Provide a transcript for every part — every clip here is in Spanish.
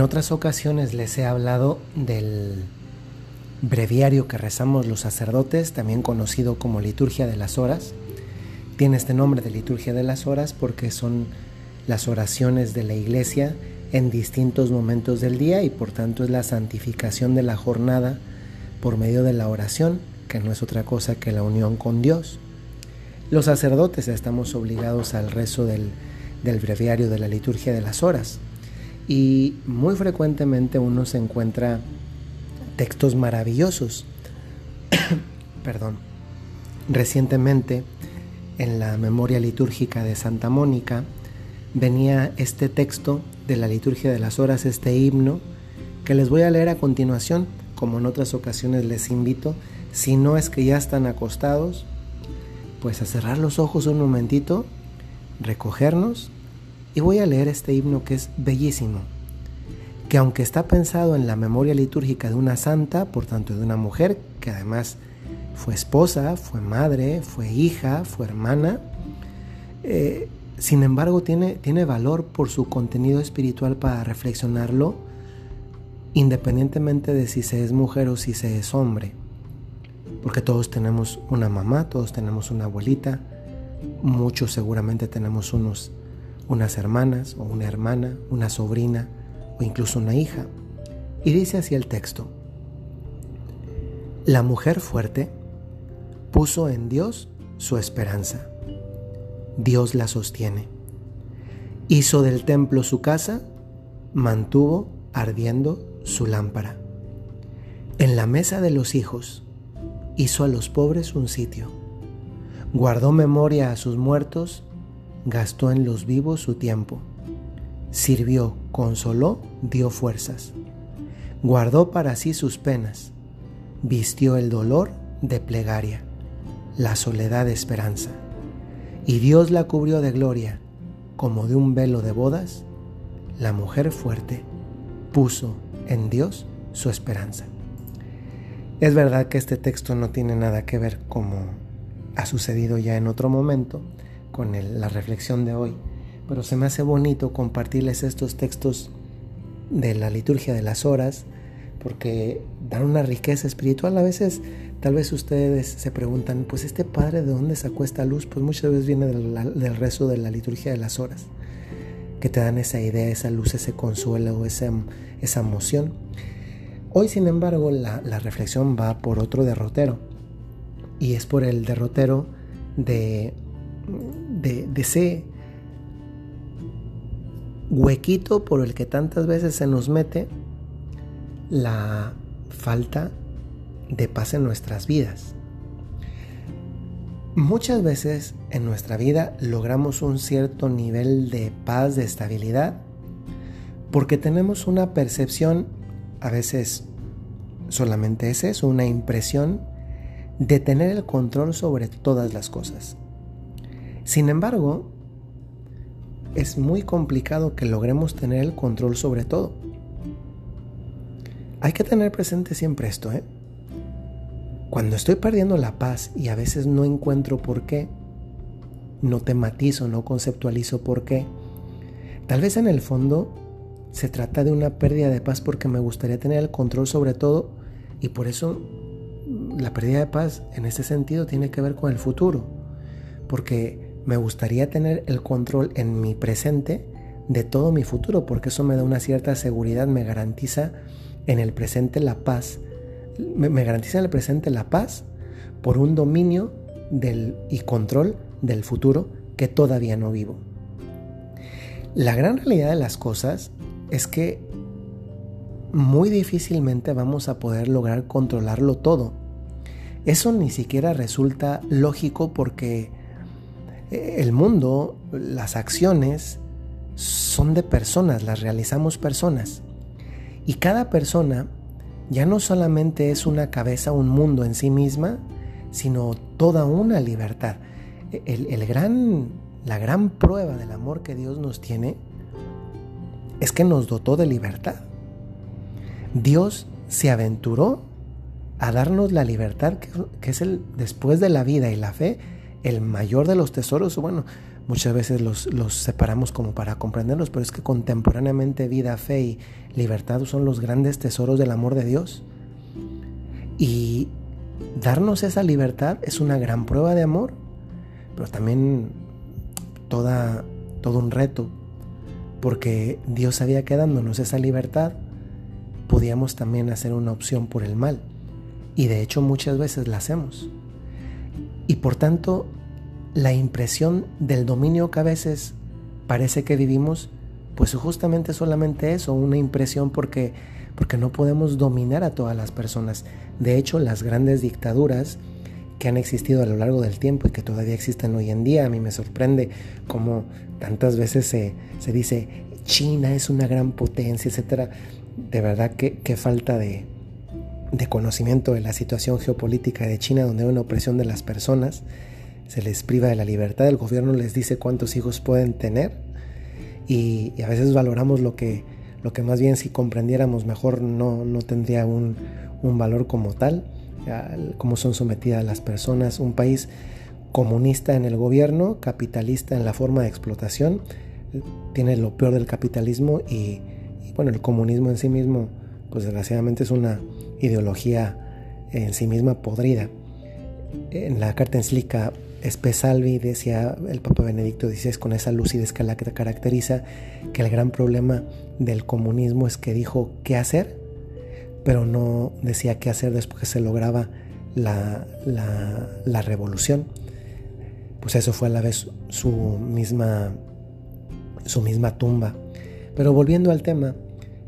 En otras ocasiones les he hablado del breviario que rezamos los sacerdotes, también conocido como liturgia de las horas. Tiene este nombre de liturgia de las horas porque son las oraciones de la iglesia en distintos momentos del día y por tanto es la santificación de la jornada por medio de la oración, que no es otra cosa que la unión con Dios. Los sacerdotes estamos obligados al rezo del, del breviario de la liturgia de las horas y muy frecuentemente uno se encuentra textos maravillosos. Perdón. Recientemente, en la memoria litúrgica de Santa Mónica, venía este texto de la liturgia de las horas, este himno, que les voy a leer a continuación, como en otras ocasiones les invito, si no es que ya están acostados, pues a cerrar los ojos un momentito, recogernos y voy a leer este himno que es bellísimo que aunque está pensado en la memoria litúrgica de una santa, por tanto de una mujer que además fue esposa, fue madre, fue hija, fue hermana, eh, sin embargo tiene, tiene valor por su contenido espiritual para reflexionarlo independientemente de si se es mujer o si se es hombre. Porque todos tenemos una mamá, todos tenemos una abuelita, muchos seguramente tenemos unos, unas hermanas o una hermana, una sobrina, o incluso una hija. Y dice así el texto. La mujer fuerte puso en Dios su esperanza. Dios la sostiene. Hizo del templo su casa, mantuvo ardiendo su lámpara. En la mesa de los hijos hizo a los pobres un sitio. Guardó memoria a sus muertos, gastó en los vivos su tiempo sirvió, consoló, dio fuerzas. Guardó para sí sus penas, vistió el dolor de plegaria, la soledad de esperanza. Y Dios la cubrió de gloria, como de un velo de bodas, la mujer fuerte puso en Dios su esperanza. Es verdad que este texto no tiene nada que ver como ha sucedido ya en otro momento con la reflexión de hoy, pero se me hace bonito compartirles estos textos de la liturgia de las horas, porque dan una riqueza espiritual. A veces, tal vez ustedes se preguntan, pues este padre de dónde sacó esta luz, pues muchas veces viene del, rezo de la liturgia de las horas, que te dan esa idea, esa luz, ese consuelo, esa, esa emoción. Hoy, sin embargo, la, reflexión va por otro derrotero, y es por el derrotero de, de, ese huequito por el que tantas veces se nos mete la falta de paz en nuestras vidas. Muchas veces en nuestra vida logramos un cierto nivel de paz, de estabilidad, porque tenemos una percepción, a veces solamente es eso, una impresión de tener el control sobre todas las cosas. Sin embargo, es muy complicado que logremos tener el control sobre todo. Hay que tener presente siempre esto, ¿eh? Cuando estoy perdiendo la paz y a veces no encuentro por qué, no tematizo, no conceptualizo por qué, tal vez en el fondo se trata de una pérdida de paz porque me gustaría tener el control sobre todo y por eso la pérdida de paz en ese sentido tiene que ver con el futuro. Porque me gustaría tener el control en mi presente de todo mi futuro, porque eso me da una cierta seguridad, me garantiza en el presente la paz, me, garantiza en el presente la paz por un dominio del, y control del futuro que todavía no vivo. La gran realidad de las cosas es que muy difícilmente vamos a poder lograr controlarlo todo. Eso ni siquiera resulta lógico porque el mundo, las acciones son de personas, las realizamos personas. Y cada persona ya no solamente es una cabeza, un mundo en sí misma, sino toda una libertad. El, gran, la gran prueba del amor que Dios nos tiene es que nos dotó de libertad. Dios se aventuró a darnos la libertad que, que es el después de la vida y la fe, el mayor de los tesoros, bueno, muchas veces los, los, separamos como para comprenderlos, pero es que contemporáneamente vida, fe y libertad son los grandes tesoros del amor de Dios. Y darnos esa libertad es una gran prueba de amor, pero también toda, todo un reto, porque Dios sabía que dándonos esa libertad, podíamos también hacer una opción por el mal. Y de hecho muchas veces la hacemos. Y por tanto, la impresión del dominio que a veces parece que vivimos, pues justamente solamente eso, una impresión porque, porque no podemos dominar a todas las personas. De hecho, las grandes dictaduras que han existido a lo largo del tiempo y que todavía existen hoy en día, a mí me sorprende como tantas veces se, se dice China es una gran potencia, etcétera. De verdad que, que falta de, de conocimiento de la situación geopolítica de China, donde hay una opresión de las personas, se les priva de la libertad, el gobierno les dice cuántos hijos pueden tener y, a veces valoramos lo que, lo que más bien si comprendiéramos mejor no, no tendría un, un valor como tal, cómo son sometidas las personas, un país comunista en el gobierno, capitalista en la forma de explotación, tiene lo peor del capitalismo y, y bueno, el comunismo en sí mismo, pues desgraciadamente es una ideología en sí misma podrida. En la carta encíclica Espesalvi decía el Papa Benedicto XVI con esa lucidez que la caracteriza que el gran problema del comunismo es que dijo qué hacer, pero no decía qué hacer después que se lograba la, la revolución. Pues eso fue a la vez su misma, su misma tumba. Pero volviendo al tema,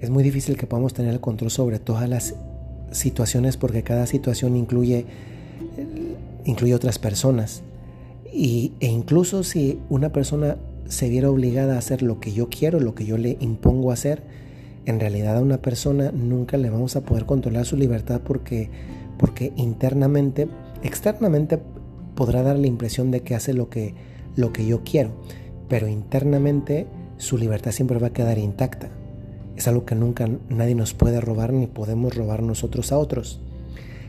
es muy difícil que podamos tener el control sobre todas las situaciones porque cada situación incluye, incluye otras personas. Y, e incluso si una persona se viera obligada a hacer lo que yo quiero, lo que yo le impongo hacer, en realidad a una persona nunca le vamos a poder controlar su libertad porque, porque internamente, externamente podrá dar la impresión de que hace lo que, lo que yo quiero, pero internamente su libertad siempre va a quedar intacta. Es algo que nunca nadie nos puede robar ni podemos robar nosotros a otros.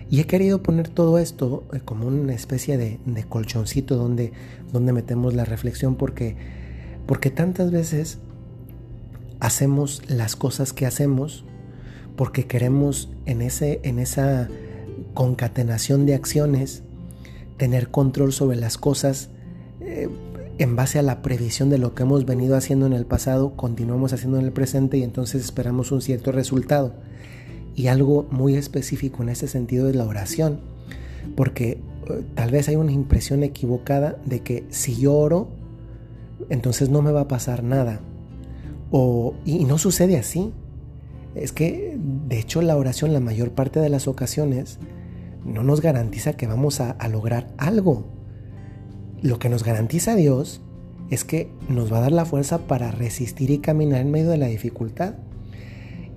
Y he querido poner todo esto eh, como una especie de, colchoncito donde, donde metemos la reflexión porque, porque tantas veces hacemos las cosas que hacemos porque queremos en, ese, en esa concatenación de acciones tener control sobre las cosas eh, en base a la previsión de lo que hemos venido haciendo en el pasado, continuamos haciendo en el presente y entonces esperamos un cierto resultado. Y algo muy específico en ese sentido es la oración, porque eh, tal vez hay una impresión equivocada de que si yo oro, entonces no me va a pasar nada. O, y no sucede así. Es que, de hecho, la oración la mayor parte de las ocasiones no nos garantiza que vamos a, a lograr algo lo que nos garantiza Dios es que nos va a dar la fuerza para resistir y caminar en medio de la dificultad.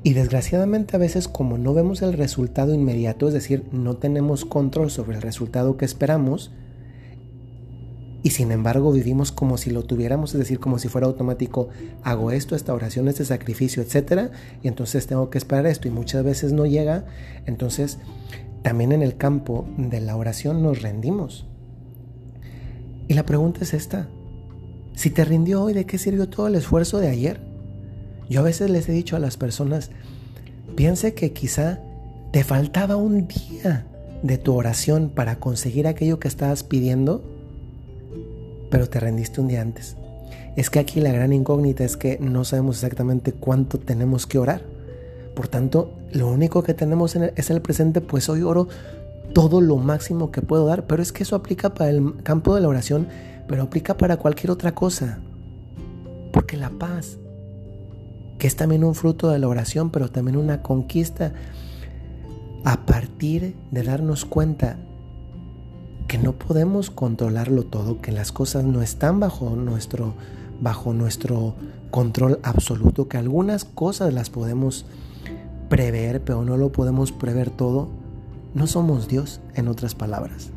Y desgraciadamente a veces como no vemos el resultado inmediato, es decir, no tenemos control sobre el resultado que esperamos, y sin embargo vivimos como si lo tuviéramos, es decir, como si fuera automático, hago esto, esta oración, este sacrificio, etc. Y entonces tengo que esperar esto y muchas veces no llega. Entonces, también en el campo de la oración nos rendimos. Y la pregunta es esta. Si te rindió hoy, ¿de qué sirvió todo el esfuerzo de ayer? Yo a veces les he dicho a las personas, piense que quizá te faltaba un día de tu oración para conseguir aquello que estabas pidiendo, pero te rendiste un día antes. Es que aquí la gran incógnita es que no sabemos exactamente cuánto tenemos que orar. Por tanto, lo único que tenemos es el presente, pues hoy oro todo lo máximo que puedo dar, pero es que eso aplica para el campo de la oración, pero aplica para cualquier otra cosa. Porque la paz, que es también un fruto de la oración, pero también una conquista, a partir de darnos cuenta que no podemos controlarlo todo, que las cosas no están bajo nuestro, bajo nuestro control absoluto, que algunas cosas las podemos prever, pero no lo podemos prever todo no somos Dios, en otras palabras.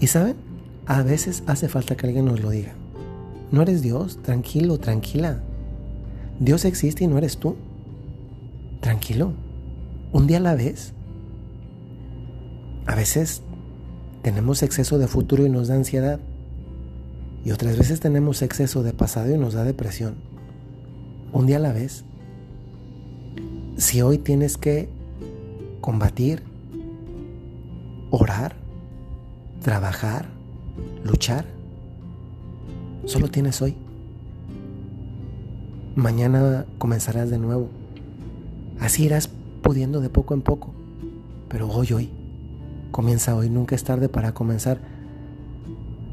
Y saben, a veces hace falta que alguien nos lo diga. No eres Dios, tranquilo, tranquila. Dios existe y no eres tú. Tranquilo, un día a la vez. A veces tenemos exceso de futuro y nos da ansiedad. Y otras veces tenemos exceso de pasado y nos da depresión. Un día a la vez. Si hoy tienes que combatir, orar, trabajar, luchar, solo tienes hoy. Mañana comenzarás de nuevo. Así irás pudiendo de poco en poco. Pero hoy, hoy, comienza hoy. Nunca es tarde para comenzar.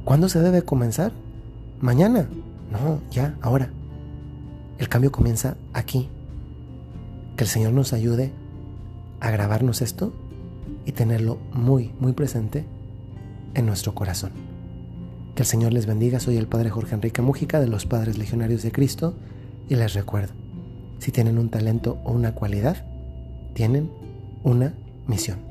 ¿Cuándo se debe comenzar? Mañana. No, ya, ahora. El cambio comienza aquí. Que el Señor nos ayude a grabarnos esto y tenerlo muy, muy presente en nuestro corazón. Que el Señor les bendiga. Soy el Padre Jorge Enrique Mújica de los Padres Legionarios de Cristo y les recuerdo, si tienen un talento o una cualidad, tienen una misión.